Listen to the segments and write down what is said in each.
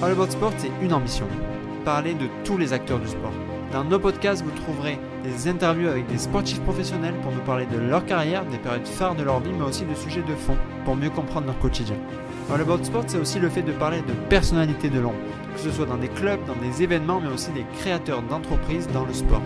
All About Sport, c'est une ambition. Parler de tous les acteurs du sport. Dans nos podcasts, vous trouverez des interviews avec des sportifs professionnels pour nous parler de leur carrière, des périodes phares de leur vie, mais aussi de sujets de fond pour mieux comprendre leur quotidien. All About Sport, c'est aussi le fait de parler de personnalités de l'ombre, que ce soit dans des clubs, dans des événements, mais aussi des créateurs d'entreprises dans le sport.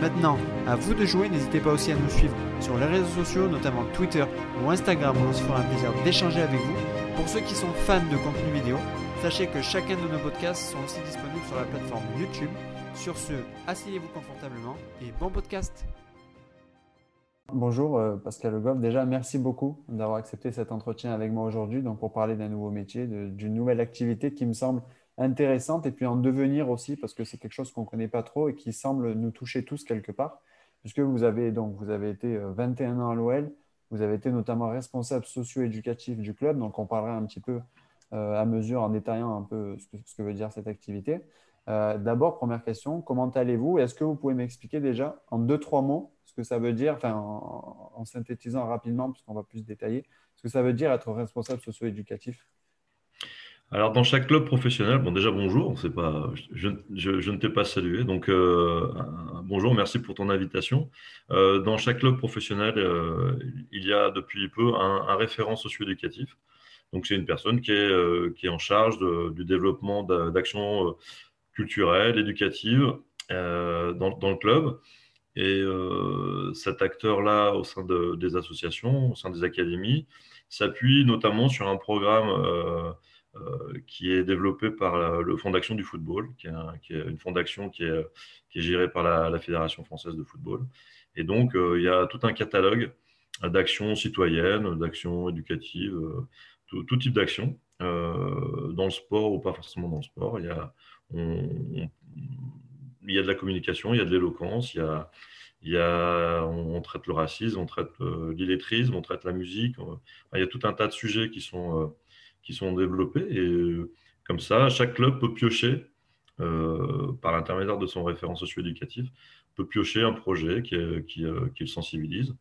Maintenant, à vous de jouer, n'hésitez pas aussi à nous suivre sur les réseaux sociaux, notamment Twitter ou Instagram, où on se fera un plaisir d'échanger avec vous. Pour ceux qui sont fans de contenu vidéo, sachez que chacun de nos podcasts sont aussi disponibles sur la plateforme YouTube. Sur ce, asseyez-vous confortablement et bon podcast. Bonjour euh, Pascal Le Goff. Déjà, merci beaucoup d'avoir accepté cet entretien avec moi aujourd'hui donc pour parler d'un nouveau métier, d'une nouvelle activité qui me semble intéressante et puis en devenir aussi parce que c'est quelque chose qu'on ne connaît pas trop et qui semble nous toucher tous quelque part. Puisque vous avez, donc, vous avez été 21 euh, ans à l'OL, vous avez été notamment responsable socio-éducatif du club, donc on parlera un petit peu à mesure en détaillant un peu ce que, veut dire cette activité. Euh, d'abord, première question, comment allez-vous? Est-ce que vous pouvez m'expliquer déjà en deux, trois mots ce que ça veut dire, enfin en, synthétisant rapidement, puisqu'on va plus détailler, ce que ça veut dire être responsable socio-éducatif? Alors, dans chaque club professionnel, bon, déjà bonjour, pas, je, ne t'ai pas salué, donc euh, bonjour, merci pour ton invitation. Euh, dans chaque club professionnel, euh, il y a depuis peu un, référent socio-éducatif. Donc, c'est une personne qui est, qui est en charge du développement d'actions culturelles, éducatives dans, le club. Et cet acteur-là, au sein des associations, au sein des académies, s'appuie notamment sur un programme euh, qui est développé par le Fonds d'action du football, qui est, une fondation qui est, qui est gérée par la, Fédération française de football. Et donc, euh, il y a tout un catalogue d'actions citoyennes, d'actions éducatives, euh, tout, type d'actions, dans le sport ou pas forcément dans le sport. Il y a, il y a de la communication, il y a de l'éloquence, il y a, il y a, on, traite le racisme, on traite l'illettrisme, on traite la musique. il y a tout un tas de sujets qui sont qui sont développés. Et euh, comme ça, chaque club peut piocher, euh, par l'intermédiaire de son référent socio-éducatif, peut piocher un projet qui, qui, euh, qui le sensibilise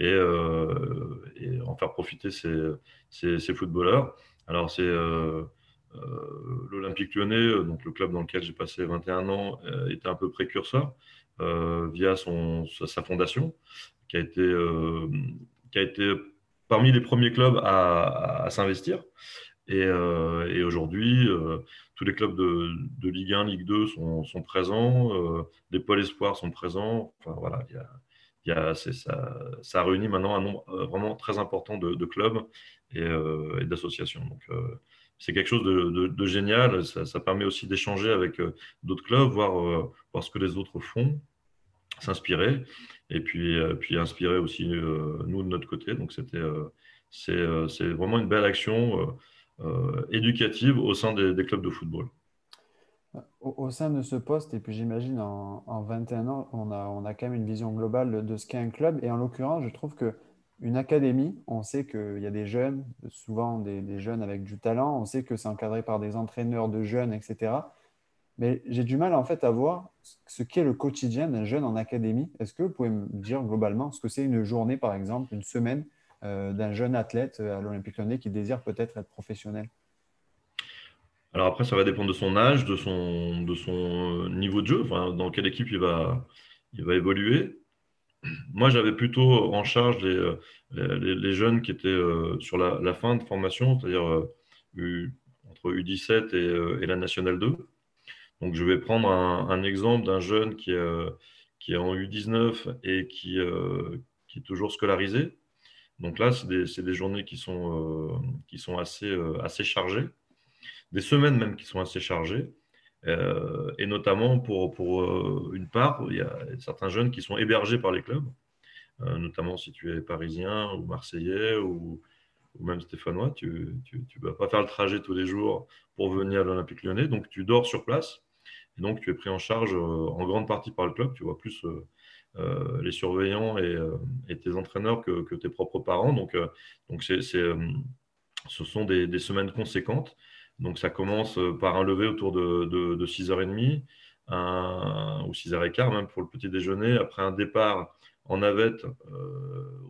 et, en faire profiter ses, footballeurs. Alors, c'est l'Olympique lyonnais, donc le club dans lequel j'ai passé 21 ans, était un peu précurseur via son, sa fondation, qui a été, qui a été parmi les premiers clubs à, s'investir. Et, euh, aujourd'hui, euh, tous les clubs de, Ligue 1, Ligue 2 sont, présents, euh, les pôles espoirs sont présents. Enfin voilà, y a, ça, ça, réunit maintenant un nombre vraiment très important de, clubs et, d'associations. Donc c'est quelque chose de, génial. Ça, permet aussi d'échanger avec d'autres clubs, voir, ce que les autres font, s'inspirer et puis, euh, inspirer aussi euh, nous de notre côté. Donc c'était euh, c'est vraiment une belle action éducative au sein des, clubs de football. Au, sein de ce poste, et puis j'imagine en, en, 21 ans, on a, quand même une vision globale de ce qu'est un club. Et en l'occurrence, je trouve que une académie, on sait qu'il y a des jeunes, souvent des, jeunes avec du talent, on sait que c'est encadré par des entraîneurs de jeunes, etc. Mais j'ai du mal en fait à voir ce qu'est le quotidien d'un jeune en académie. Est-ce que vous pouvez me dire globalement ce que c'est une journée, par exemple, une semaine euh, d'un jeune athlète à l'Olympique Lyonnais qui désire peut-être être professionnel? Alors après, ça va dépendre de son âge, de son, de son euh, niveau de jeu, enfin, dans quelle équipe il va, il va évoluer. Moi, j'avais plutôt en charge les, les, jeunes qui étaient sur la, fin de formation, c'est-à-dire entre U17 et, et la Nationale 2. Donc, je vais prendre un, exemple d'un jeune qui est, euh, qui est en U19 et qui, euh, qui est toujours scolarisé. Donc là, c'est des, des, journées qui sont, euh, qui sont assez, assez chargées, des semaines même qui sont assez chargées. et notamment pour, pour une part, il y a certains jeunes qui sont hébergés par les clubs, notamment si tu es parisien ou marseillais ou, même stéphanois, tu ne vas pas faire le trajet tous les jours pour venir à l'Olympique lyonnais, donc tu dors sur place donc, tu es pris en charge euh, en grande partie par le club. Tu vois plus euh, euh, les surveillants et, tes entraîneurs que, tes propres parents. Donc, donc c'est, ce sont des, semaines conséquentes. Donc, ça commence par un lever autour de, 6h30 ou 6h15 même pour le petit déjeuner. Après un départ en navette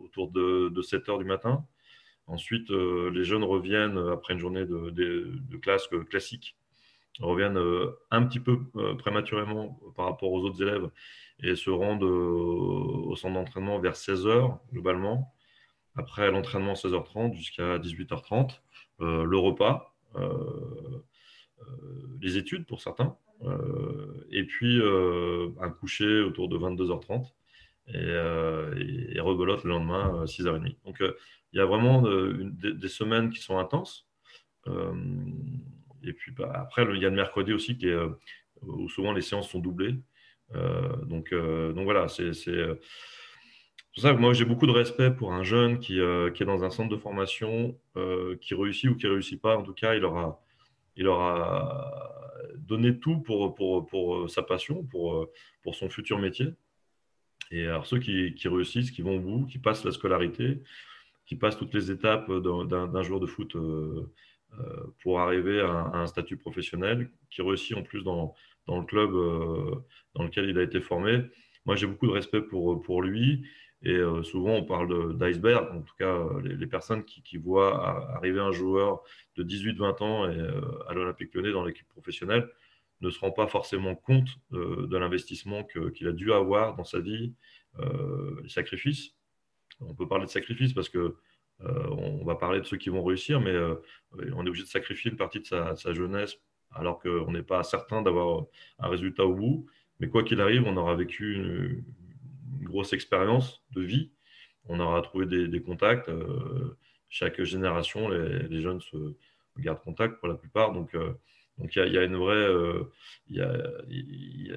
autour de, 7h du matin. Ensuite, les jeunes reviennent après une journée de, classe classique reviennent un petit peu prématurément par rapport aux autres élèves et se rendent au centre d'entraînement vers 16h globalement. Après l'entraînement 16h30 jusqu'à 18h30, le repas, les études pour certains, et puis un coucher autour de 22h30 et, rebelote le lendemain 6h30. Donc il y a vraiment des, semaines qui sont intenses. et puis bah, après, il y a le mercredi aussi où souvent les séances sont doublées. Euh, donc, euh, donc voilà, c'est pour ça moi j'ai beaucoup de respect pour un jeune qui, euh, qui est dans un centre de formation, qui réussit ou qui réussit pas. En tout cas, il aura, il aura donné tout pour, pour, pour sa passion, pour, pour son futur métier. Et alors ceux qui, qui, réussissent, qui vont au bout, qui passent la scolarité, qui passent toutes les étapes d'un joueur de foot pour arriver à un, à un, statut professionnel, qui réussit en plus dans, dans le club euh, dans lequel il a été formé. Moi, j'ai beaucoup de respect pour, pour lui. Et euh, souvent, on parle d'iceberg. En tout cas, les, personnes qui, voient arriver un joueur de 18-20 ans euh, à l'Olympique lyonnais dans l'équipe professionnelle ne se rendent pas forcément compte de l'investissement qu'il a dû avoir dans sa vie, les sacrifices. On peut parler de sacrifices parce que on va parler de ceux qui vont réussir, mais on est obligé de sacrifier une partie de sa, de sa jeunesse alors qu'on n'est pas certain d'avoir un résultat au bout. Mais quoi qu'il arrive, on aura vécu une, grosse expérience de vie. On aura trouvé des, contacts. Euh, chaque génération, les, jeunes se gardent contact pour la plupart. Donc, euh, il y, a une vraie,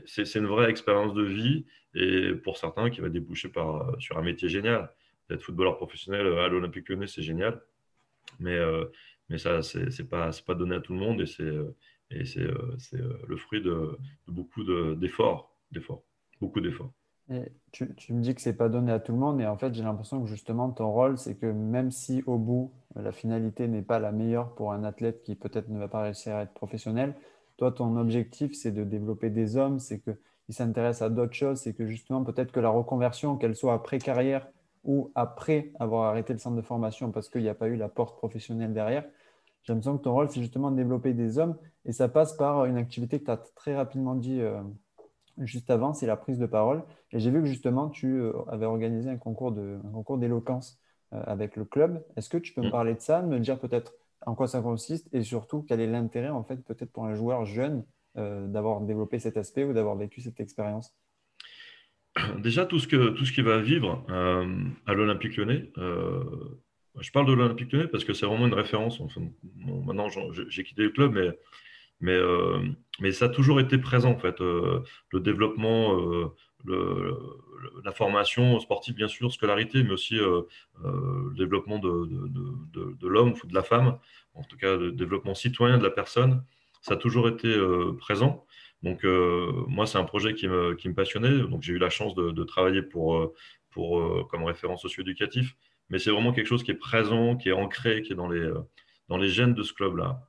c'est une vraie expérience de vie et pour certains qui va déboucher sur un métier génial. D'être footballeur professionnel à l'Olympique Lyonnais, c'est génial, mais euh, ça c'est pas pas donné à tout le monde et c'est euh, euh, le fruit de, beaucoup d'efforts, d'efforts, beaucoup d'efforts. Tu, tu, me dis que ce n'est pas donné à tout le monde, et en fait, j'ai l'impression que justement, ton rôle, c'est que même si au bout, la finalité n'est pas la meilleure pour un athlète qui peut-être ne va pas réussir à être professionnel, toi, ton objectif, c'est de développer des hommes, c'est qu'ils s'intéressent à d'autres choses, c'est que justement, peut-être que la reconversion, qu'elle soit après carrière ou après avoir arrêté le centre de formation parce qu'il n'y a pas eu la porte professionnelle derrière, j'ai l'impression que ton rôle, c'est justement de développer des hommes et ça passe par une activité que tu as très rapidement dit euh, juste avant, c'est la prise de parole. Et j'ai vu que justement, tu euh, avais organisé un concours d'éloquence euh, avec le club. Est-ce que tu peux me mm. parler de ça, me dire peut-être en quoi ça consiste et surtout quel est l'intérêt, en fait, peut-être pour un joueur jeune d'avoir développé cet aspect ou d'avoir vécu cette expérience? Déjà, tout ce, que, tout ce qui va vivre à l'Olympique lyonnais, je parle de l'Olympique Lyonnais parce que c'est vraiment une référence. Enfin, maintenant, j'ai quitté le club, mais, mais, euh, mais ça a toujours été présent, en fait. Euh, le développement, euh, la formation sportive, bien sûr, scolarité, mais aussi le développement de, de, de, l'homme ou de la femme, en tout cas, le développement citoyen de la personne, ça a toujours été présent. Donc, moi, c'est un projet qui me, qui me passionnait. Donc, j'ai eu la chance de, travailler pour, pour, comme référent socio-éducatif mais c'est vraiment quelque chose qui est présent, qui est ancré, qui est dans les, dans les gènes de ce club-là.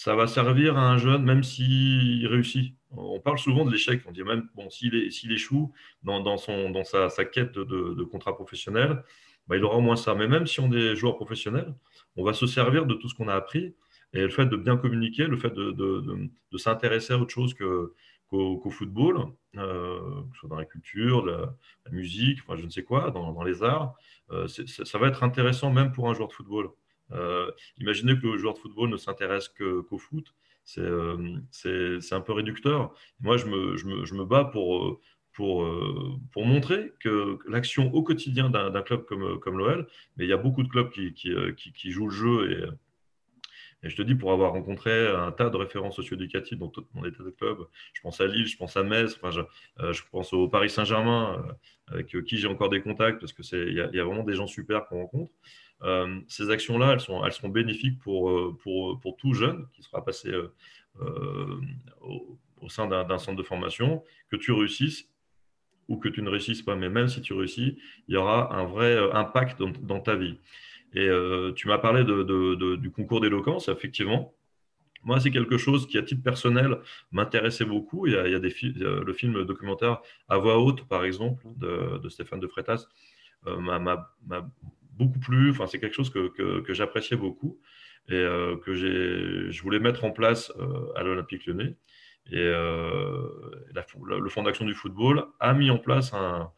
Ça va servir à un jeune, même s'il réussit. On parle souvent de l'échec. On dit même, bon, s'il échoue dans, sa, quête de, contrat professionnel, bah, il aura au moins ça. Mais même si on est joueur professionnel, on va se servir de tout ce qu'on a appris. Et le fait de bien communiquer, le fait de, s'intéresser à autre chose qu'au football, euh, que ce soit dans la culture, la, musique, je ne sais quoi, dans, dans les arts. Euh, ça va être intéressant même pour un joueur de football. Euh, imaginez que le joueur de football ne s'intéresse qu'au foot, c'est un peu réducteur. Moi, je me, je me, je me bats pour, pour, pour, montrer que l'action au quotidien d'un club comme, comme l'OL, mais il y a beaucoup de clubs qui, qui, qui, qui, jouent le jeu et et je te dis, pour avoir rencontré un tas de références socio-éducatives dans mon état de club, je pense à Lille, je pense à Metz, je, euh, je, pense au Paris Saint-Germain, euh, avec qui j'ai encore des contacts, parce qu'il y, y, a vraiment des gens super qu'on rencontre. Euh, ces actions-là, elles sont, bénéfiques pour, euh, pour, tout jeune qui sera passé au, au, sein d'un centre de formation, que tu réussisses ou que tu ne réussisses pas, mais même si tu réussis, il y aura un vrai impact dans, ta vie. Et euh, tu m'as parlé du concours d'éloquence, effectivement. Moi, c'est quelque chose qui, à titre personnel, m'intéressait beaucoup. Il y a, il y le film documentaire À voix haute, par exemple, de, Stéphane de Freitas, euh, m'a beaucoup plu. Enfin, c'est quelque chose que, que, j'appréciais beaucoup. et que je voulais mettre en place à l'Olympique lyonnais. Et le Fonds d'action du football a mis en place un,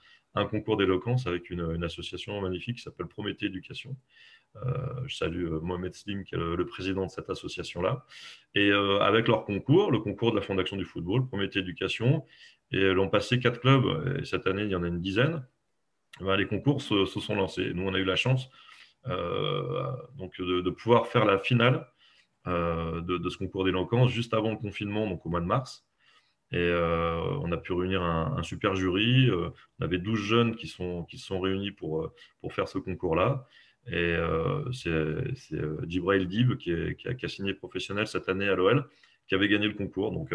concours d'éloquence avec une, association magnifique qui s'appelle Prométhée Éducation. je salue Mohamed Slim, qui est le, président de cette association-là. Et avec leur concours, le concours de la Fondation du football, Prométhée Éducation, et l'ont passé quatre clubs, et cette année, il y en a une dizaine. Ben, les concours se, sont lancés. Nous, on a eu la chance euh, donc de, pouvoir faire la finale euh, de, ce concours d'éloquence juste avant le confinement, donc au mois de mars. Et euh, on a pu réunir un, super jury. on avait 12 jeunes qui, sont, qui se sont réunis pour, pour faire ce concours-là. Et c'est Djibrail Dib qui, qui, a, signé professionnel cette année à l'OL, qui avait gagné le concours. Donc,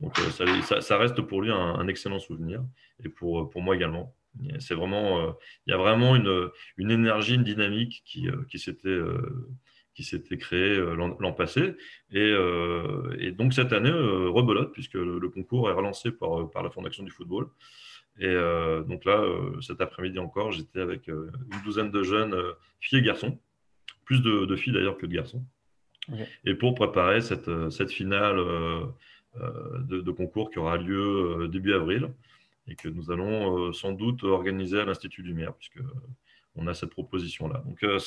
donc ça, ça, reste pour lui un, un, excellent souvenir et pour, pour moi également. C'est vraiment, euh, il y a vraiment une, une énergie, une dynamique qui, euh, qui s'était euh, qui s'était créée l'an passé. Et, et, donc cette année, rebelote, puisque le, concours est relancé par, par la Fondation du football. Et donc là, cet après-midi encore, j'étais avec une douzaine de jeunes filles et garçons, plus de, filles d'ailleurs que de garçons. Et pour préparer cette, cette finale de, de, concours qui aura lieu début avril et que nous allons euh, sans doute organiser à l'Institut Lumière, puisque on a cette proposition-là. Donc, euh,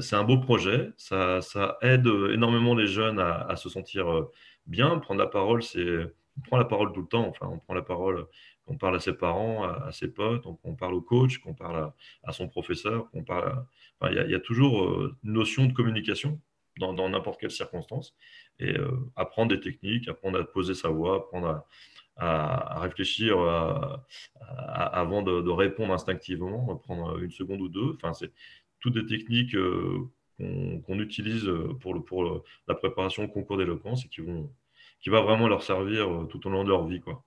c'est un beau projet. Ça, aide énormément les jeunes à, se sentir euh, bien. Prendre la parole, c'est. On prend la parole tout le temps. Enfin, on prend la parole on parle à ses parents, à, ses potes, on, parle au coach, qu'on parle à, son professeur, qu'on parle. il, y a, toujours une notion de communication dans n'importe quelle circonstance. Et apprendre des techniques, apprendre à poser sa voix, apprendre à, à, réfléchir avant de, répondre instinctivement, prendre une seconde ou deux. Enfin, c'est toutes des techniques euh, qu'on utilise pour, le, pour la préparation au concours d'éloquence et qui, vont, qui va vraiment leur servir euh, tout au long de leur vie. Quoi.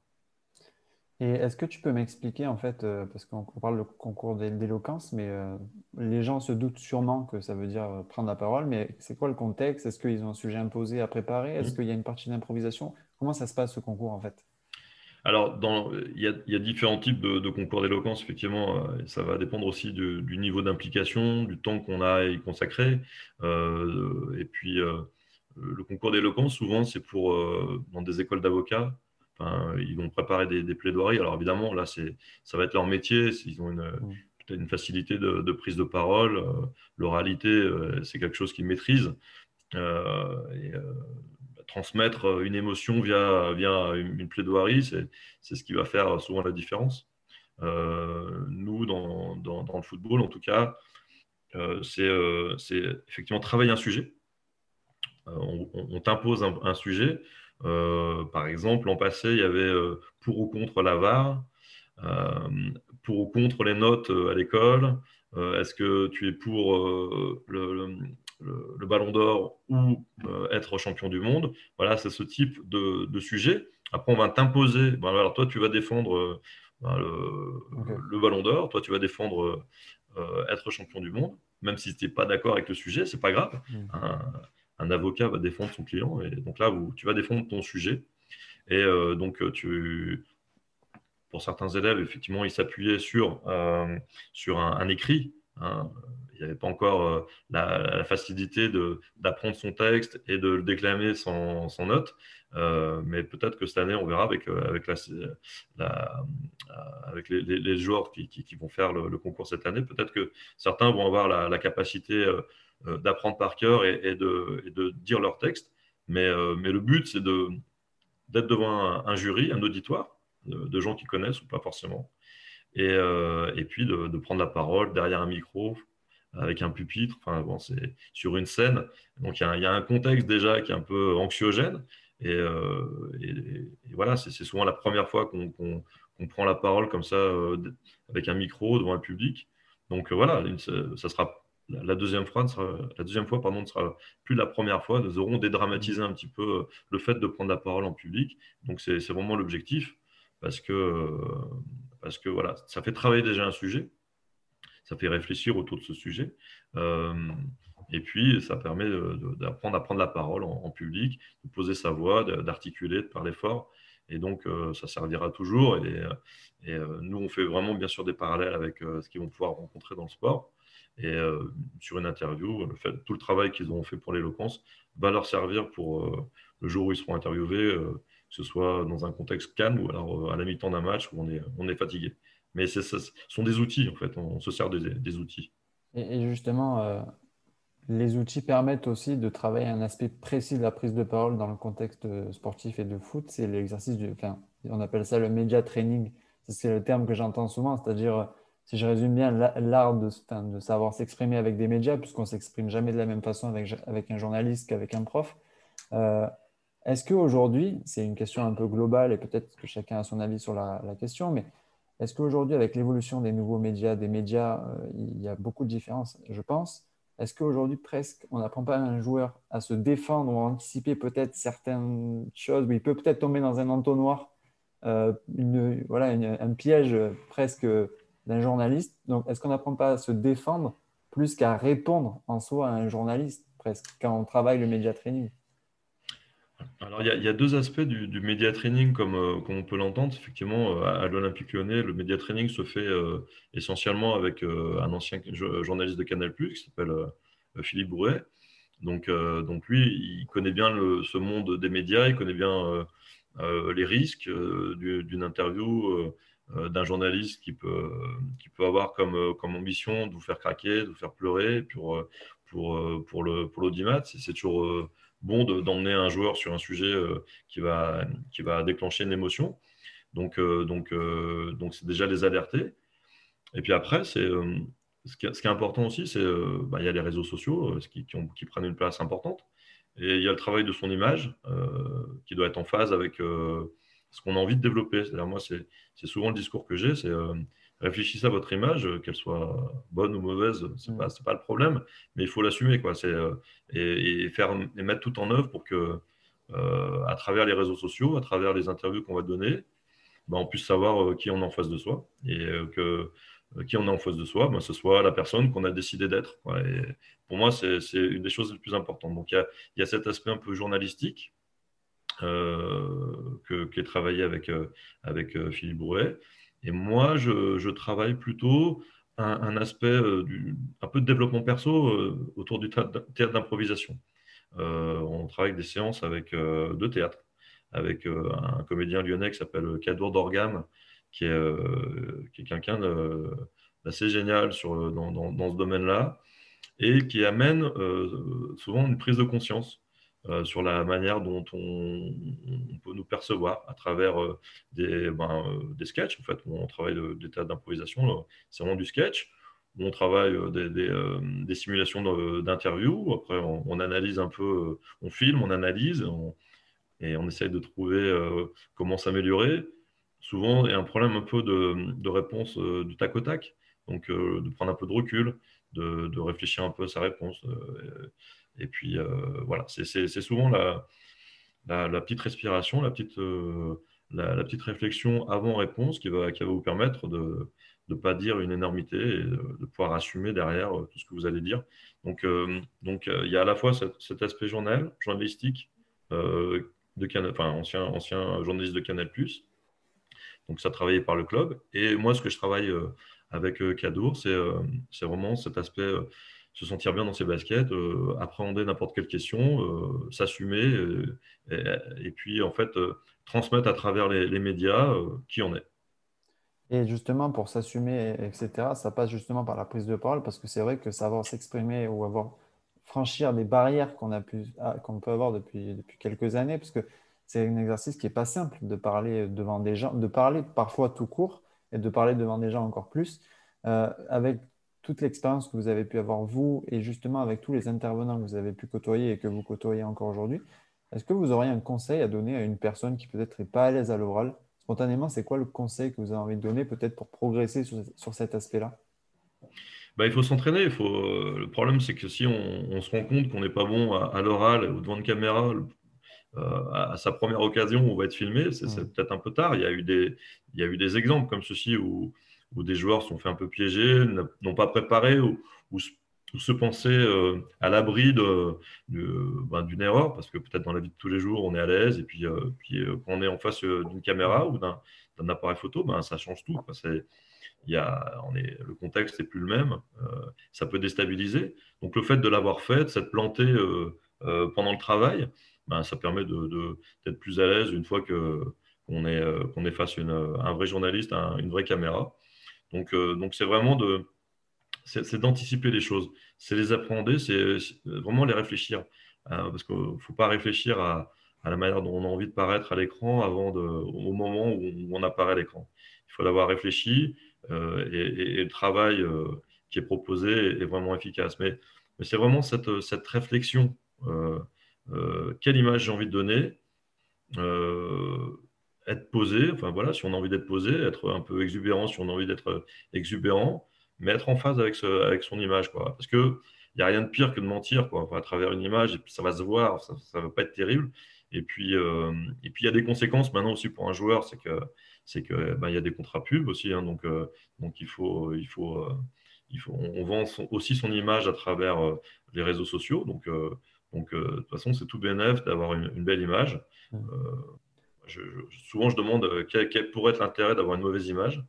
Et est-ce que tu peux m'expliquer, en fait, euh, parce qu'on parle de concours d'éloquence, mais les gens se doutent sûrement que ça veut dire prendre la parole, mais c'est quoi le contexte? Est-ce qu'ils ont un sujet imposé à préparer? Est-ce mmh. qu'il y a une partie d'improvisation? Comment ça se passe ce concours, en fait? Alors, il y, a différents types de, concours d'éloquence, effectivement. Euh, ça va dépendre aussi du niveau d'implication, du temps qu'on a à y consacrer. Euh, et puis, euh, le concours d'éloquence, souvent, c'est pour dans des écoles d'avocats. ils vont préparer des, plaidoiries. Alors, évidemment, là, ça va être leur métier. Ils ont une, peut-être une facilité de, prise de parole. L'oralité, c'est quelque chose qu'ils maîtrisent. et transmettre euh, une émotion via, via une plaidoirie, c'est ce qui va faire souvent la différence. Euh, nous, dans, dans, le football, en tout cas, euh, c'est effectivement travailler un sujet. on, t'impose un, sujet. par exemple, l'an passé, il y avait pour ou contre la VAR, pour ou contre les notes à l'école. Est-ce que tu es pour le, ballon d'or ou euh, être champion du monde. Voilà, c'est ce type de, sujet. Après, on va t'imposer. Bon, alors, toi, tu vas défendre euh, ben, le, ballon d'or. Toi, tu vas défendre euh, être champion du monde. Même si tu n'es pas d'accord avec le sujet, c'est pas grave. Mm. Un, avocat va défendre son client. Et donc là, tu vas défendre ton sujet. Et donc, tu, pour certains élèves, effectivement, ils s'appuyaient sur, sur un, écrit. Hein, il n'y avait pas encore euh, la, facilité d'apprendre son texte et de le déclamer sans, note. Euh, mais peut-être que cette année, on verra avec, euh, avec, la, les, joueurs qui, vont faire le, concours cette année. Peut-être que certains vont avoir la, capacité d'apprendre par cœur et, de, de, dire leur texte. Mais, mais le but, c'est d'être devant un, jury, un auditoire de, gens qui connaissent ou pas forcément. Et, et puis de, de, prendre la parole derrière un micro, avec un pupitre. Enfin, bon, c'est sur une scène. Donc, il y, a un contexte déjà qui est un peu anxiogène. Et, euh, voilà, c'est souvent la première fois qu'on prend la parole comme ça, euh, avec un micro devant un public. Donc, euh, voilà, ça sera la deuxième fois, la deuxième fois pardon, ne sera plus la première fois. Nous aurons dédramatisé un petit peu le fait de prendre la parole en public. Donc, c'est vraiment l'objectif parce que, parce que voilà, ça fait travailler déjà un sujet ça fait réfléchir autour de ce sujet. Euh, et puis, ça permet d'apprendre à prendre la parole en, public, de poser sa voix, d'articuler, de parler fort. Et donc, euh, ça servira toujours. Et, euh, nous, on fait vraiment, bien sûr, des parallèles avec ce qu'ils vont pouvoir rencontrer dans le sport. Et sur une interview, tout le travail qu'ils ont fait pour l'éloquence va leur servir pour le jour où ils seront interviewés, que ce soit dans un contexte calme ou alors à la mi-temps d'un match où on est, on est fatigué. Mais ce sont des outils, en fait. On se sert des, outils. Et, justement, euh, les outils permettent aussi de travailler un aspect précis de la prise de parole dans le contexte sportif et de foot. C'est l'exercice du. Enfin, on appelle ça le media training. C'est le terme que j'entends souvent. C'est-à-dire, si je résume bien, l'art de, de, savoir s'exprimer avec des médias, puisqu'on s'exprime jamais de la même façon avec, avec un journaliste qu'avec un prof. Euh, est-ce qu'aujourd'hui, c'est une question un peu globale et peut-être que chacun a son avis sur la question, mais est-ce qu'aujourd'hui, avec l'évolution des nouveaux médias, des médias, euh, il y a beaucoup de différences, je pense. Est-ce qu'aujourd'hui, presque, on n'apprend pas un joueur à se défendre ou à anticiper peut-être certaines choses où il peut peut-être tomber dans un entonnoir, euh, voilà, un piège presque d'un journaliste? Donc, est-ce qu'on n'apprend pas à se défendre plus qu'à répondre en soi à un journaliste, presque, quand on travaille le média training? Alors, il y, a, deux aspects du, du média training, comme, euh, comme on peut l'entendre. Effectivement, euh, à, l'Olympique lyonnais, le média training se fait euh, essentiellement avec un ancien journaliste de Canal, qui s'appelle Philippe Bouret. Donc, donc, lui, il connaît bien ce monde des médias, il connaît bien les risques d'une interview d'un journaliste qui peut, qui peut avoir comme, comme ambition de vous faire craquer, de vous faire pleurer pour, pour, pour l'audimat. Pour c'est toujours bon d'emmener un joueur sur un sujet euh, qui, va, qui va déclencher une émotion. Donc, euh, donc, euh, donc c'est déjà les alerter. Et puis après, c'est ce qui, qui, est important aussi, c'est bah, il y a les réseaux sociaux qui, qui, prennent une place importante. Et il y a le travail de son image qui doit être en phase avec ce qu'on a envie de développer. C'est-à-dire, moi, c'est souvent le discours que j'ai, c'est réfléchissez à votre image, euh, qu'elle soit bonne ou mauvaise, ce n'est mm. pas, pas, le problème, mais il faut l'assumer quoi. Euh, et, et, faire, et mettre tout en œuvre pour que, euh, à travers les réseaux sociaux, à travers les interviews qu'on va donner, bah, on puisse savoir qui on est en face de soi et que qui on est en face de soi, bah, ce soit la personne qu'on a décidé d'être. pour moi, c'est une des choses les plus importantes. Donc, il y a, y a, cet aspect un peu journalistique que, qui est travaillé avec, avec Philippe Brouet. Et moi, je, travaille plutôt un, aspect, euh, un peu de développement perso euh, autour du théâtre d'improvisation. Euh, on travaille des séances avec, de théâtre avec un comédien lyonnais qui s'appelle Cadour Dorgam, qui est, qui est quelqu'un d'assez génial sur, dans, dans, ce domaine-là, et qui amène souvent une prise de conscience euh, sur la manière dont on, peut nous percevoir à travers euh, des, ben, euh, sketchs. En fait, on travaille des tas d'improvisation, c'est vraiment du sketch. On travaille des, simulations d'interviews. Après, on, analyse un peu, on filme, on analyse et on essaye de trouver comment s'améliorer. Souvent, il y a un problème un peu de, de réponse du tac au tac. Donc, de prendre un peu de recul, de, de réfléchir un peu à sa réponse. Et puis, euh, voilà, c'est souvent la, petite respiration, la petite, euh, la, petite réflexion avant réponse qui va, qui va vous permettre de ne pas dire une énormité et de, pouvoir assumer derrière euh, tout ce que vous allez dire. Donc, donc il y a à la fois cet, aspect journal, journalistique, de Canal, enfin, ancien, ancien journaliste de Canal+, donc ça travaillé par le club. Et moi, ce que je travaille avec Cadour, c'est vraiment cet aspect se sentir bien dans ses baskets, euh, appréhender n'importe quelle question, euh, s'assumer, euh, et, puis en fait transmettre à travers les, médias qui on est. Et justement, pour s'assumer, etc., ça passe justement par la prise de parole, parce que c'est vrai que savoir s'exprimer ou avoir franchir des barrières qu'on ah, qu'on peut avoir depuis, depuis quelques années, parce que c'est un exercice qui n'est pas simple de parler devant des gens, de parler parfois tout court et de parler devant des gens encore plus. avec toute l'expérience que vous avez pu avoir, vous, et justement avec tous les intervenants que vous avez pu côtoyer et que vous côtoyez encore aujourd'hui, est-ce que vous auriez un conseil à donner à une personne qui peut-être n'est pas à l'aise à l'oral? Spontanément, c'est quoi le conseil que vous avez envie de donner peut-être pour progresser sur, cet aspect-là? Bah, il faut s'entraîner. Faut... Euh, le problème, c'est que si on, se rend compte qu'on n'est pas bon à, l'oral ou devant une caméra, euh, à, sa première occasion, on va être filmé, c'est mmh. peut-être un peu tard. Il y, a eu des, il y a eu des exemples comme ceci où, où des joueurs sont fait un peu piéger, n'ont pas préparé ou, se penser euh, à l'abri ben, d'une erreur, parce que peut-être dans la vie de tous les jours, on est à l'aise, et puis, euh, euh, quand on est en face d'une caméra ou d'un appareil photo, ben, ça change tout. y a, on est, le contexte n'est plus le même, ça peut déstabiliser. Donc le fait de l'avoir fait, de s'être planté pendant le travail, ben, ça permet d'être de, plus à l'aise une fois qu'on est face à un vrai journaliste, à une vraie caméra. Donc donc c'est vraiment de c'est d'anticiper les choses, c'est les appréhender, c'est vraiment les réfléchir. parce qu'il ne faut pas réfléchir à, la manière dont on a envie de paraître à l'écran avant de, au moment où on apparaît à l'écran. Il faut l'avoir réfléchi euh, et, le travail euh, qui est proposé est, vraiment efficace. Mais, mais c'est vraiment cette, cette réflexion. Euh, quelle image j'ai envie de donner Être posé, enfin voilà, si on a envie d'être posé, être un peu exubérant, si on a envie d'être exubérant, mais être en phase avec, ce, avec son image. Quoi. Parce que il n'y a rien de pire que de mentir quoi, à travers une image, et puis ça va se voir, ça ne va pas être terrible. Et puis, euh, et puis il y a des conséquences maintenant aussi pour un joueur, c'est que c'est que ben, il y a des contrats pubs aussi, hein, donc euh, donc il faut il faut euh, il faut on vend aussi son image à travers les réseaux sociaux, donc donc de toute façon c'est tout bénéf d'avoir une, belle image. Souvent je demande quel, pourrait être l'intérêt d'avoir une mauvaise image.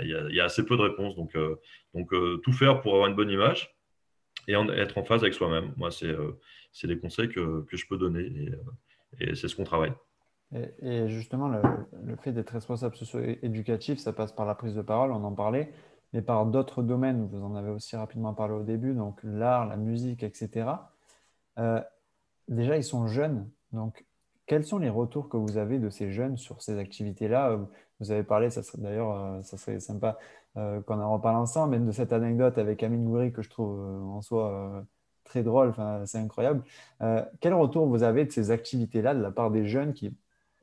Il y, a, il y, a, assez peu de réponses, donc donc tout faire pour avoir une bonne image et être en phase avec soi-même. Moi c'est c'est des conseils que, que, je peux donner. Et, c'est ce qu'on travaille. Et, justement, le, fait d'être responsable socio-éducatif, ça passe par la prise de parole, on en parlait, mais par d'autres domaines, vous en avez aussi rapidement parlé au début, donc l'art, la musique, etc. Euh, déjà, ils sont jeunes, donc quels sont les retours que vous avez de ces jeunes sur ces activités-là? Vous avez parlé, ça serait d'ailleurs, euh, ça serait sympa euh, qu'on en reparle ensemble, même de cette anecdote avec Amine Goury que je trouve en soi très drôle, c'est incroyable. Euh, quel retour vous avez de ces activités-là de la part des jeunes qui,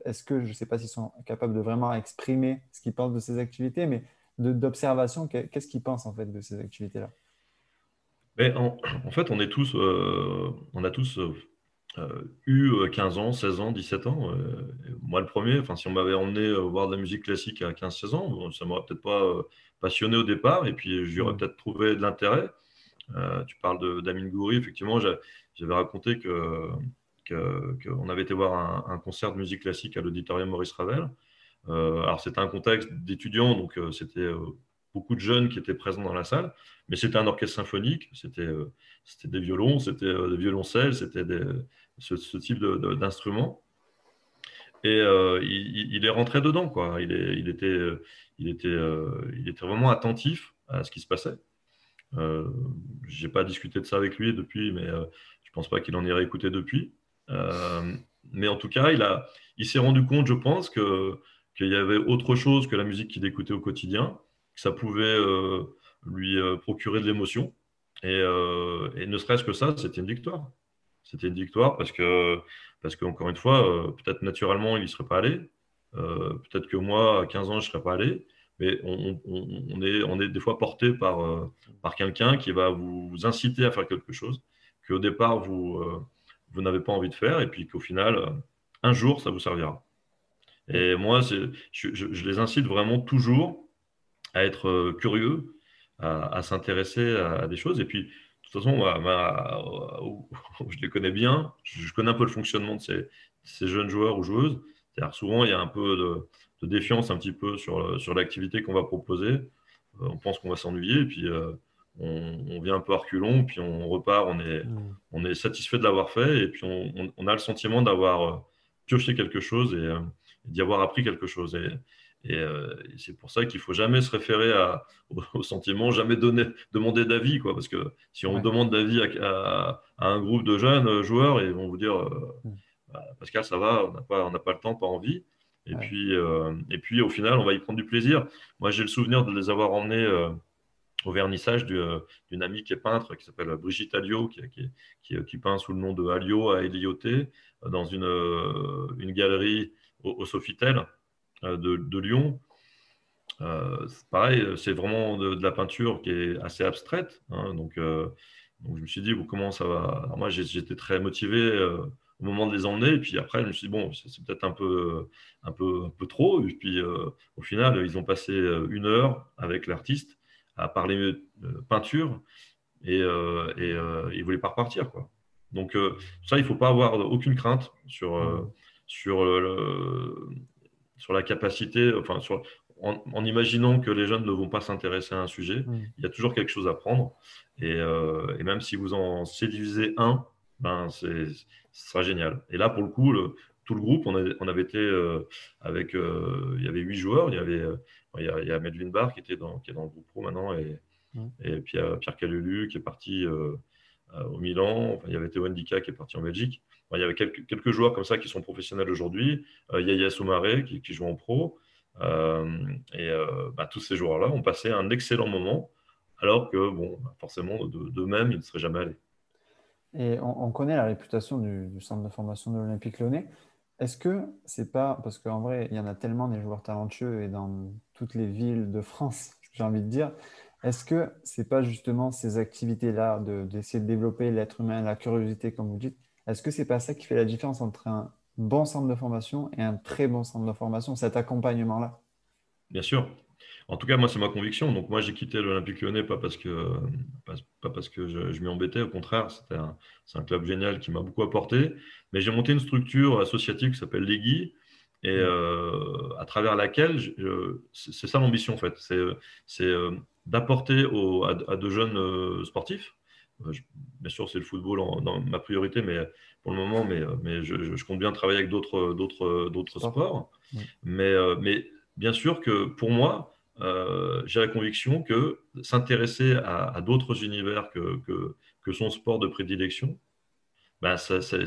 est-ce que, je ne sais pas s'ils sont capables de vraiment exprimer ce qu'ils pensent de ces activités, mais d'observation, qu'est-ce qu'ils pensent en fait de ces activités-là? En, en, fait, on est tous, euh, on a tous euh, eu 15 ans, 16 ans, 17 ans. moi, le premier, enfin, si on m'avait emmené voir de la musique classique à 15-16 ans, ça m'aurait peut-être pas passionné au départ, et puis j'y aurais mmh. peut-être trouvé de l'intérêt. Euh, tu parles d'Amin Goury, effectivement, j'avais raconté que qu'on avait été voir un, concert de musique classique à l'auditorium Maurice Ravel. Euh, alors c'était un contexte d'étudiants, donc euh, c'était beaucoup de jeunes qui étaient présents dans la salle, mais c'était un orchestre symphonique, c'était des violons, c'était des violoncelles, c'était ce, type d'instruments. Et il, il, est rentré dedans, quoi. Il, est, il, était, il, était, il était vraiment attentif à ce qui se passait. Euh, je n'ai pas discuté de ça avec lui depuis, mais euh, je ne pense pas qu'il en ait réécouté depuis. Euh, mais en tout cas, il, il s'est rendu compte, je pense, que, qu'il y avait autre chose que la musique qu'il écoutait au quotidien, que ça pouvait lui procurer de l'émotion. Et, ne serait-ce que ça, c'était une victoire. C'était une victoire parce que, parce qu'encore une fois, peut-être naturellement, il n'y serait pas allé. peut-être que moi, à 15 ans, je ne serais pas allé mais on, est, on est des fois porté par, euh, par quelqu'un qui va vous, inciter à faire quelque chose qu'au départ, vous, euh, vous n'avez pas envie de faire, et puis qu'au final, euh, un jour, ça vous servira. Et moi, je, les incite vraiment toujours à être curieux, à, s'intéresser à, des choses. Et puis, toute façon, je les connais bien, je, connais un peu le fonctionnement de ces, ces jeunes joueurs ou joueuses. souvent, il y a un peu de de défiance un petit peu sur, sur l'activité qu'on va proposer. Euh, on pense qu'on va s'ennuyer, puis euh, on, vient un peu à reculons, puis on repart, on est, on est satisfait de l'avoir fait, et puis on, on, a le sentiment d'avoir euh, pioché quelque chose et, d'y avoir appris quelque chose. Et, et, c'est pour ça qu'il ne faut jamais se référer à, au, sentiment, jamais donner, demander d'avis, quoi, parce que si on demande d'avis à, à, un groupe de jeunes joueurs, ils vont vous dire mm. bah, Pascal, ça va, on n'a pas, on pas le temps, pas envie. Et, puis, euh, et puis, au final, on va y prendre du plaisir. Moi, j'ai le souvenir de les avoir emmenés euh, au vernissage euh, d'une amie qui est peintre, qui s'appelle Brigitte Alliot, qui, qui, qui, peint sous le nom de Alliot à Elioté, dans une, une galerie au, Sofitel de, de, Lyon. pareil, c'est vraiment de, la peinture qui est assez abstraite. Hein, donc, donc, je me suis dit, bon, comment ça va? Alors Moi, j'étais très motivé au moment de les emmener. Et puis après, je me suis dit, bon, c'est peut-être un peu, un, peu, un peu trop. Et puis euh, au final, ils ont passé euh, une heure avec l'artiste à parler euh, peinture et, et ils ne voulaient pas repartir. Quoi. Donc ça, il ne faut pas avoir aucune crainte sur, sur, le, sur la capacité. Enfin, sur, en, imaginant que les jeunes ne vont pas s'intéresser à un sujet, mm. il y a toujours quelque chose à prendre. Et, même si vous en séduisez un, ben, ce sera génial. Et là, pour le coup, tout le groupe, on, on avait été avec, il y avait huit joueurs, il y avait, il y a, Bar qui était dans, qui est dans le groupe pro maintenant, et, mm. et puis il y a Pierre Calulu qui est parti au Milan, il y avait Théo Ndika qui est parti en Belgique il y avait quelques, joueurs comme ça qui sont professionnels aujourd'hui. Euh, Yaya Soumaré qui, qui, joue en pro. Euh, et euh, bah, tous ces joueurs-là ont passé un excellent moment, alors que, bon, forcément, d'eux-mêmes, ils ne seraient jamais allés. Et on, connaît la réputation du, centre de formation de l'Olympique lyonnais. Est-ce que c'est pas, parce qu'en vrai, il y en a tellement des joueurs talentueux et dans toutes les villes de France, j'ai envie de dire, est-ce que c'est pas justement ces activités-là d'essayer de développer l'être humain, la curiosité, comme vous dites, est-ce que c'est pas ça qui fait la différence entre un bon centre de formation et un très bon centre de formation, cet accompagnement-là? Bien sûr. En tout cas, moi, c'est ma conviction. Donc, moi, j'ai quitté l'Olympique lyonnais pas parce que, pas, parce que je, m'y embêtais. Au contraire, c'est un, un, club génial qui m'a beaucoup apporté. Mais j'ai monté une structure associative qui s'appelle l'EGI et mmh. euh, à travers laquelle, c'est ça l'ambition, en fait. C'est euh, d'apporter à, à, de jeunes euh, sportifs euh, bien sûr, c'est le football dans ma priorité, mais pour le moment, mais, euh, mais je, compte bien travailler avec d'autres, d'autres, d'autres sports. Mais, euh, mais bien sûr que pour moi, j'ai la conviction que s'intéresser à, d'autres univers que, que, que, son sport de prédilection, ça, c'est,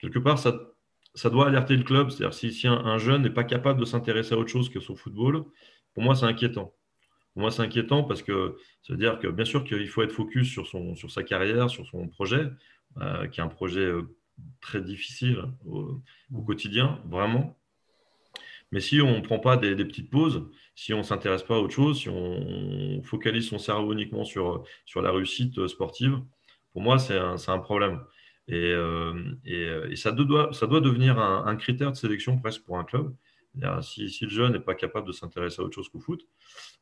quelque part, ça, ça doit alerter le club. C'est-à-dire, si, si un, jeune n'est pas capable de s'intéresser à autre chose que son football, pour moi, c'est inquiétant. Moi, c'est inquiétant parce que veut dire que bien sûr qu'il faut être focus sur, son, sur sa carrière, sur son projet, euh, qui est un projet euh, très difficile au, quotidien, vraiment. Mais si on ne prend pas des, petites pauses, si on ne s'intéresse pas à autre chose, si on, focalise son cerveau uniquement sur, sur la réussite sportive, pour moi, c'est un, un, problème. Et, euh, et, ça, doit, ça doit devenir un, critère de sélection presque pour un club. Si, si, le jeune n'est pas capable de s'intéresser à autre chose qu'au foot,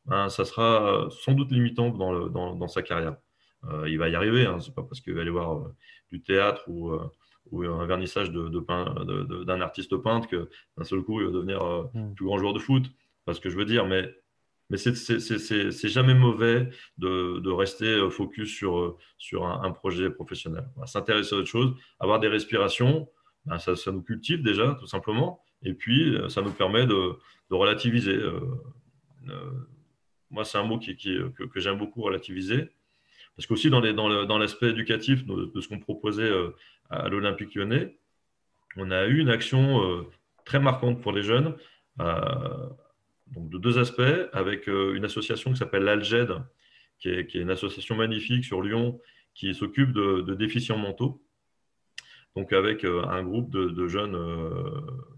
ben, ça sera sans doute limitant dans, dans, sa carrière. Euh, il va y arriver, hein, c'est pas parce qu'il va aller voir euh, du théâtre ou, euh, ou, un vernissage d'un de, de, artiste peintre que d'un seul coup il va devenir mmh. plus grand joueur de foot. Pas ce que je veux dire, mais, mais c'est jamais mauvais de, rester focus sur, sur un, projet professionnel. S'intéresser à autre chose, avoir des respirations, ben, ça, ça, nous cultive déjà, tout simplement. Et puis, ça nous permet de, relativiser moi, c'est un mot qui, que, j'aime beaucoup relativiser. Parce qu'aussi, dans, dans l'aspect éducatif de, ce qu'on proposait euh, à l'Olympique lyonnais, on a eu une action euh, très marquante pour les jeunes, euh, donc de deux aspects, avec une association qui s'appelle l'Alged, qui est, une association magnifique sur Lyon, qui s'occupe de, déficients mentaux. Donc avec un groupe de, jeunes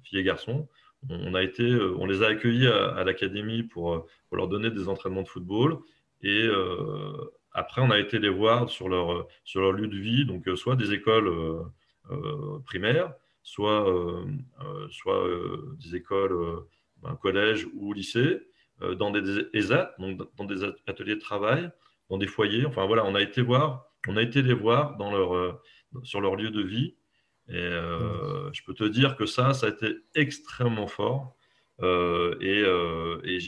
filles et garçons on, a été, euh, on les a accueillis à, l'académie euh, pour, leur donner des entraînements de football. Et euh, après, on a été les voir sur leur, sur leur lieu de vie, donc soit des écoles primaires, soit, soit des écoles, ben, collèges ou lycées, dans des ESAT, donc dans des ateliers de travail, dans des foyers. Enfin voilà, on a été voir, on a été les voir dans leur, sur leur lieu de vie et euh, je peux te dire que ça, ça a été extrêmement fort. Euh, et, euh, et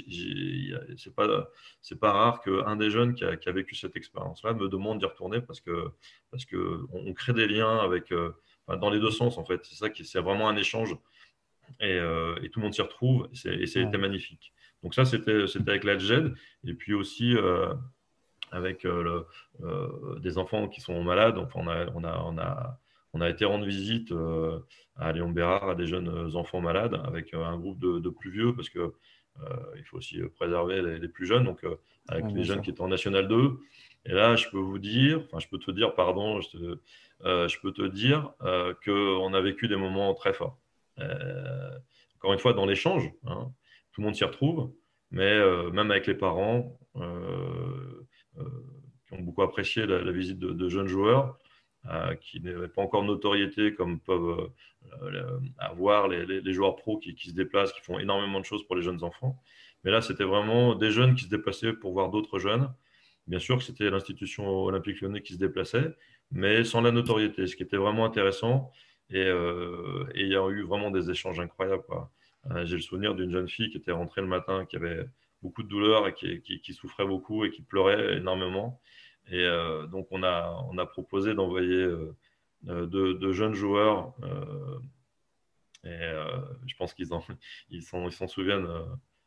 c'est pas c'est pas rare qu'un des jeunes qui a, qui a vécu cette expérience-là me demande d'y retourner parce que parce que on, crée des liens avec dans les deux sens en fait. C'est ça qui c'est vraiment un échange et, et, tout le monde s'y retrouve et c'était magnifique. Donc ça c'était c'était avec l'Alged et puis aussi avec le, des enfants qui sont malades. Enfin on a on a on a on a été rendre visite euh, à Léon Bérard à des jeunes euh, enfants malades avec euh, un groupe de, plus vieux parce que il faut aussi préserver les, plus jeunes, donc avec les jeunes qui étaient en National 2. Et là, je peux vous dire, enfin, je peux te dire, pardon, je, je peux te dire qu'on a vécu des moments très forts. encore une fois, dans l'échange, hein, tout le monde s'y retrouve, mais même avec les parents qui ont beaucoup apprécié la, visite de, jeunes joueurs, euh, qui n'avaient pas encore notoriété comme peuvent euh, avoir les, joueurs pros qui, se déplacent, qui font énormément de choses pour les jeunes enfants. Mais là, c'était vraiment des jeunes qui se déplaçaient pour voir d'autres jeunes. Bien sûr que c'était l'institution olympique lyonnais qui se déplaçait, mais sans la notoriété, ce qui était vraiment intéressant. Et, euh, il y a eu vraiment des échanges incroyables J'ai le souvenir d'une jeune fille qui était rentrée le matin, qui avait beaucoup de douleurs et qui, souffrait beaucoup et qui pleurait énormément. Et donc, on a, proposé d'envoyer deux, jeunes joueurs. et je pense qu'ils ils s'en souviennent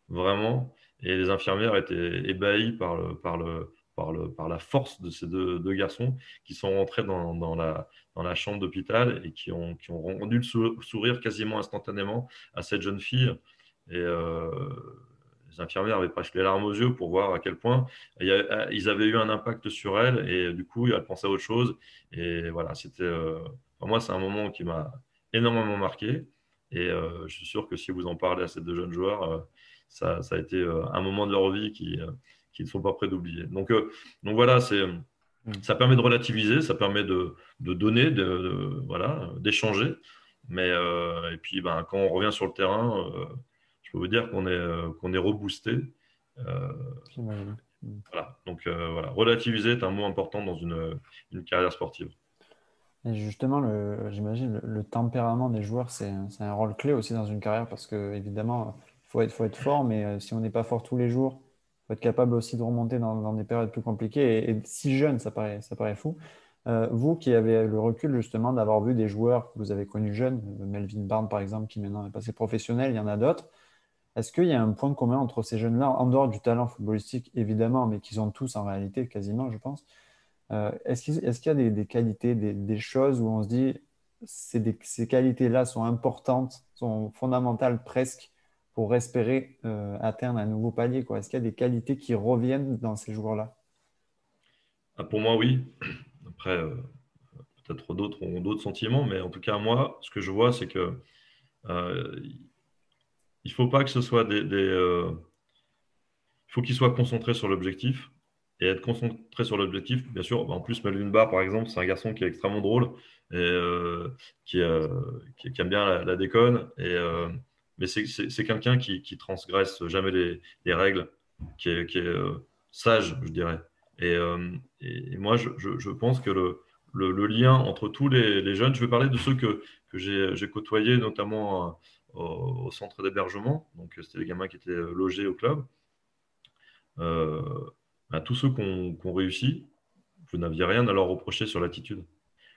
vraiment. Et les infirmières étaient ébahies par, la force de ces deux, garçons qui sont rentrés dans, la, chambre d'hôpital et qui ont, rendu le sourire quasiment instantanément à cette jeune fille. Et euh, les infirmières avaient presque les larmes aux yeux pour voir à quel point ils avaient eu un impact sur elle et du coup, elle pensait à autre chose. Et voilà, c'était, euh, pour moi, c'est un moment qui m'a énormément marqué. Et euh, je suis sûr que si vous en parlez à ces deux jeunes joueurs, ça, a été euh, un moment de leur vie qui, euh, qui ne sont pas prêts d'oublier. Donc, euh, donc voilà, c'est mm. ça permet de relativiser, ça permet de, de donner, de, voilà, d'échanger. Mais et puis, ben, quand on revient sur le terrain, je peux vous dire qu'on est, qu'on est reboosté. voilà. Donc voilà, relativiser est un mot important dans une, une carrière sportive. Et justement, j'imagine le, le, tempérament des joueurs, c'est un rôle clé aussi dans une carrière parce que évidemment, faut être, faut être fort, mais euh, si on n'est pas fort tous les jours, il faut être capable aussi de remonter dans, des périodes plus compliquées. Et, si jeune, ça paraît, ça paraît fou. Euh, vous qui avez le recul justement d'avoir vu des joueurs que vous avez connus jeunes, euh, Melvin Barnes par exemple, qui maintenant est passé professionnel, il y en a d'autres. Est-ce qu'il y a un point commun entre ces jeunes-là, en dehors du talent footballistique évidemment, mais qu'ils ont tous en réalité quasiment, je pense Est-ce qu'il y a des, qualités, des, choses où on se dit ces, ces qualités-là sont importantes, sont fondamentales presque pour espérer euh, atteindre un nouveau palier Est-ce qu'il y a des qualités qui reviennent dans ces joueurs-là? Ah, Pour moi, oui. Après, euh, peut-être d'autres ont d'autres sentiments, mais en tout cas, moi, ce que je vois, c'est que euh, il faut pas que ce soit des. il faut sur l'objectif. Et être concentré sur l'objectif, bien sûr. En plus, Melvin Barr, par exemple, c'est un garçon qui est extrêmement drôle et qui, qui, aime bien la, déconne. Et mais c'est quelqu'un qui, transgresse jamais les, règles, qui est, euh, sage, je dirais. Et, euh, moi, je, pense que le, le, lien entre tous les, jeunes, je vais parler de ceux que, que j'ai côtoyés, notamment euh, au, centre d'hébergement. Donc, c'était les gamins qui étaient logés au club. Ben, tous ceux qui ont, réussi, vous n'aviez rien à leur reprocher sur l'attitude.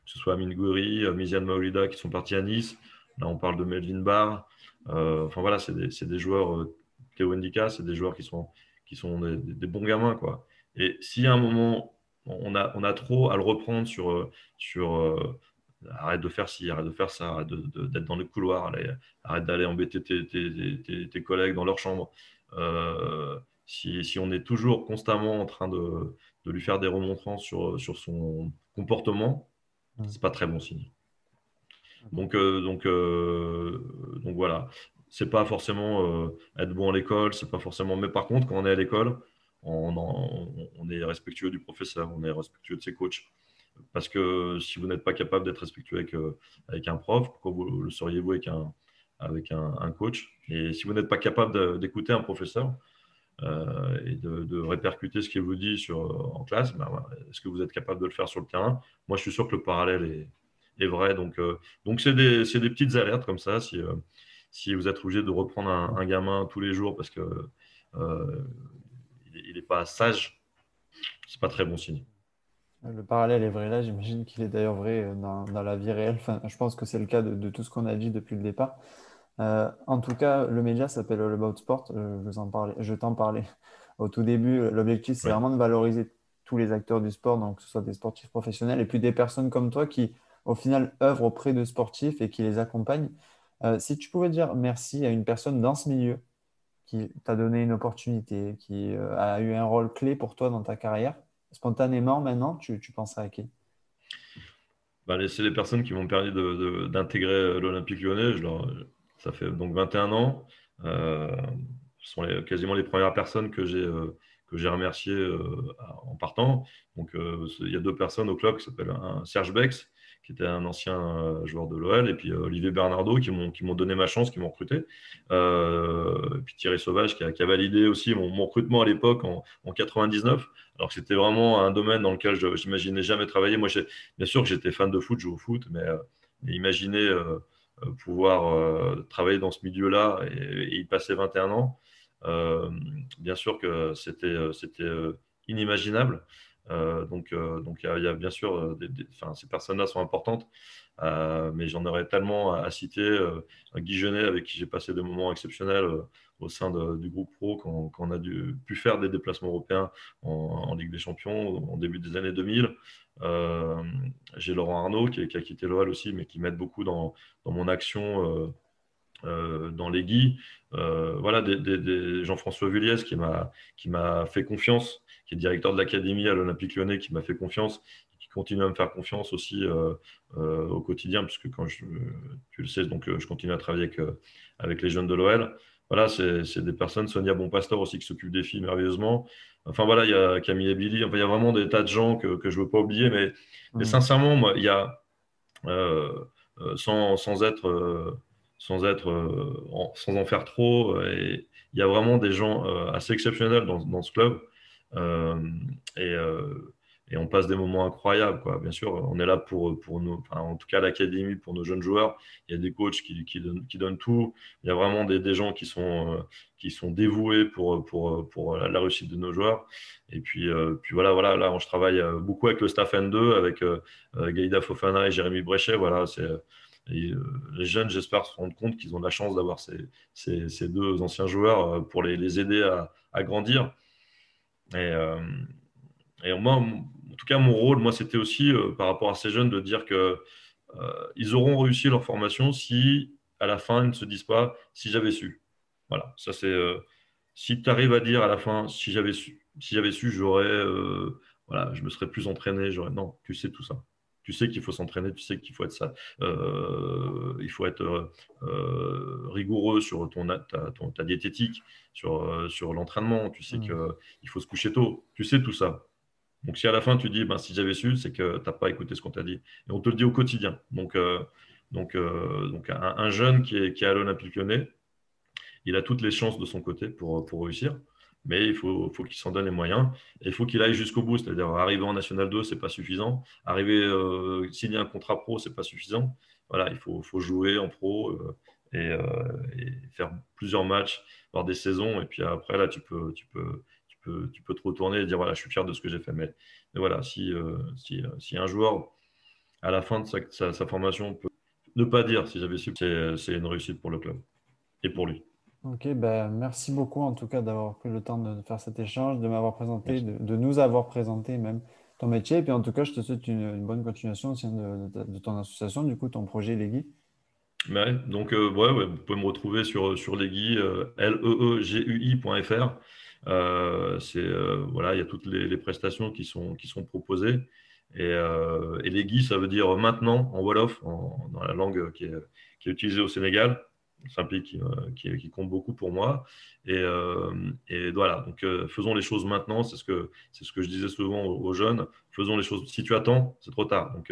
Que ce soit Amin Gouiri, Miziane Maolida qui sont partis à Nice. Là, on parle de Melvin Barr. Euh, enfin voilà, c'est des, joueurs, euh, Théo Indica, c'est des joueurs qui sont, qui sont des, bons gamins. Quoi. Et si à un moment, on a, on a trop à le reprendre sur, euh, sur arrête de faire ci, arrête de faire ça, arrête d'être dans les couloirs, arrête d'aller embêter tes, collègues dans leur chambre. si, si, on est toujours constamment en train de, de lui faire des remontrances sur, sur son comportement, mmh. c'est pas très bon signe. Donc, euh, donc, euh, donc voilà, c'est pas forcément euh, être bon à l'école, c'est pas forcément. Mais par contre, quand on est à l'école, on, on, est respectueux du professeur, on est respectueux de ses coachs. Parce que si vous n'êtes pas capable d'être respectueux avec, avec un prof, pourquoi vous le seriez-vous avec un, avec un, coach? Et si vous n'êtes pas capable d'écouter un professeur et de, répercuter ce qu'il vous dit sur, en classe, ben est-ce que vous êtes capable de le faire sur le terrain? Moi, je suis sûr que le parallèle est, vrai. Donc, euh, donc c'est des, des, petites alertes comme ça. Si, euh, si vous êtes obligé de reprendre un, gamin tous les jours parce que euh, il n'est pas sage, c'est pas très bon signe. Le parallèle est vrai là, j'imagine qu'il est d'ailleurs vrai dans, dans, la vie réelle. Enfin, je pense que c'est le cas de, tout ce qu'on a dit depuis le départ. en tout cas, le média s'appelle All About Sport. je t'en parlais au tout début. L'objectif, c'est vraiment de valoriser tous les acteurs du sport, donc que ce soit des sportifs professionnels et puis des personnes comme toi qui au final œuvrent auprès de sportifs et qui les accompagnent. Euh, si tu pouvais dire merci à une personne dans ce milieu qui t'a donné une opportunité, qui euh, a eu un rôle clé pour toi dans ta carrière, spontanément maintenant, tu, penserais à qui? Bah, C'est les personnes qui m'ont permis d'intégrer l'Olympique lyonnais. ça fait donc 21 ans. Euh, ce sont quasiment les premières personnes que j'ai j'ai remerciées en partant. Donc, il y a deux personnes au club qui s'appellent Serge Bex, qui était un ancien euh, joueur de l'OL, et puis euh, Olivier Bernardo, qui m'ont donné ma chance, qui m'ont recruté. Euh, et puis Thierry Sauvage, qui a, qui validé aussi mon, recrutement à l'époque en, en, 99, alors que c'était vraiment un domaine dans lequel je n'imaginais jamais travailler. Moi, bien sûr que j'étais fan de foot, je joue au foot, mais, imaginez pouvoir travailler dans ce milieu-là et, y passer 21 ans. bien sûr que c'était inimaginable. Donc, donc il y, a bien sûr, ces personnes-là sont importantes, mais j'en aurais tellement à, citer. Guy Genet, avec qui j'ai passé des moments exceptionnels au sein du groupe pro quand, on a dû, pu faire des déplacements européens en, Ligue des Champions en début des années 2000. Euh, j'ai Laurent Arnaud qui, a quitté l'OL aussi, mais qui m'aide beaucoup dans, mon action euh, euh, dans les guides. voilà, des, Jean-François Vulliez qui m'a fait confiance, qui est directeur de l'académie à l'Olympique lyonnais, qui m'a fait confiance qui continue à me faire confiance aussi au quotidien, puisque quand je, tu le sais, donc je continue à travailler avec, avec les jeunes de l'OL voilà, c'est des personnes, Sonia Bonpastor aussi qui s'occupe des filles merveilleusement. Enfin voilà, il y a Camille et Billy, enfin, il y a vraiment des tas de gens que, je ne veux pas oublier, mais, mais, sincèrement, moi, il y a, euh, euh, sans, sans, être, euh, sans, être sans en faire trop, et, il y a vraiment des gens assez exceptionnels dans, dans ce club. et et on passe des moments incroyables. Quoi. Bien sûr, on est là pour, pour nous, en tout cas l'académie, pour nos jeunes joueurs. Il y a des coachs qui, qui, donnent, qui donnent, tout. Il y a vraiment des, des gens qui sont, euh, qui sont dévoués pour, pour, pour la, réussite de nos joueurs. Et puis, euh, puis voilà, voilà, là, je travaille euh, beaucoup avec le staff N2, avec Gaïda Fofana et Jérémy Bréchet. Voilà, c'est. Les jeunes, j'espère, se rendent compte qu'ils ont la chance d'avoir ces, deux anciens joueurs pour les, aider à, grandir. Et, et moi, en tout cas, mon rôle, moi, c'était aussi euh, par rapport à ces jeunes de dire que euh, ils auront réussi leur formation si à la fin ils ne se disent pas si j'avais su. Voilà, ça c'est euh, si tu arrives à dire à la fin si j'avais su, si j'avais su, j'aurais voilà, je me serais plus entraîné, j'aurais non, tu sais tout ça. Tu sais qu'il faut s'entraîner, tu sais qu'il faut être ça, il faut être rigoureux sur ton, ta, ta diététique, sur, sur l'entraînement. Tu sais mmh. qu'il faut se coucher tôt. Tu sais tout ça. Donc, si à la fin tu dis, ben, si j'avais su, c'est que tu n'as pas écouté ce qu'on t'a dit. Et on te le dit au quotidien. Donc, euh, donc, euh, donc un, jeune qui est, qui est à l'Olympique lyonnais, il a toutes les chances de son côté pour, pour réussir. Mais il faut, qu'il s'en donne les moyens. Et il faut qu'il aille jusqu'au bout. C'est-à-dire, arriver en National 2, ce n'est pas suffisant. Arriver, euh, signer un contrat pro, ce n'est pas suffisant. Voilà, il faut, jouer en pro et, et, faire plusieurs matchs, avoir des saisons. Et puis après, là, tu peux, tu peux, tu peux te retourner et dire voilà, je suis fier de ce que j'ai fait. Mais, voilà, si, euh, si, euh, un joueur, à la fin de sa, sa, formation, peut ne pas dire si j'avais su, c'est une réussite pour le club et pour lui. Ok, ben, merci beaucoup en tout cas d'avoir pris le temps de faire cet échange, de m'avoir présenté, de, nous avoir présenté même ton métier. Et puis en tout cas, je te souhaite une, bonne continuation au sein de, ton association, du coup, ton projet Legui. Ouais, donc, euh, ouais, ouais, vous pouvez me retrouver sur, sur Legui, L-E-E-G-U-I.fr. Euh, euh, voilà, il y a toutes les, prestations qui sont qui sont proposées. Et, euh, et les guides, ça veut dire maintenant en Wolof, en, dans la langue qui est, qui est, utilisée au Sénégal. C'est un pays qui, qui, qui, compte beaucoup pour moi. Et, et voilà, donc faisons les choses maintenant. C'est ce, que, c'est ce que je disais souvent aux, jeunes. Faisons les choses. Si tu attends, c'est trop tard. Donc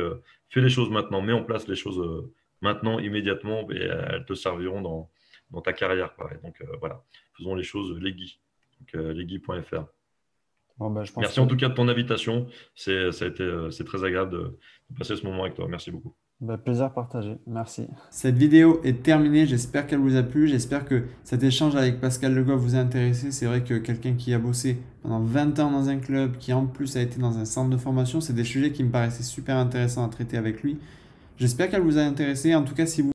fais les choses maintenant. Mets en place les choses maintenant, immédiatement, et elles te serviront dans, dans ta carrière. donc voilà, faisons les choses les guides donc euh. Ben, Merci en tout cas de ton invitation. C'est, ça a été, euh, c'est très agréable de, passer ce moment avec toi. Merci beaucoup. Ben, plaisir partagé. Merci. Cette vidéo est terminée. J'espère qu'elle vous a plu. J'espère que cet échange avec Pascal Legoff vous a intéressé. C'est vrai que quelqu'un qui a bossé pendant 20 ans dans un club, qui en plus a été dans un centre de formation, c'est des sujets qui me paraissaient super intéressants à traiter avec lui. J'espère qu'elle vous a intéressé. En tout cas, si vous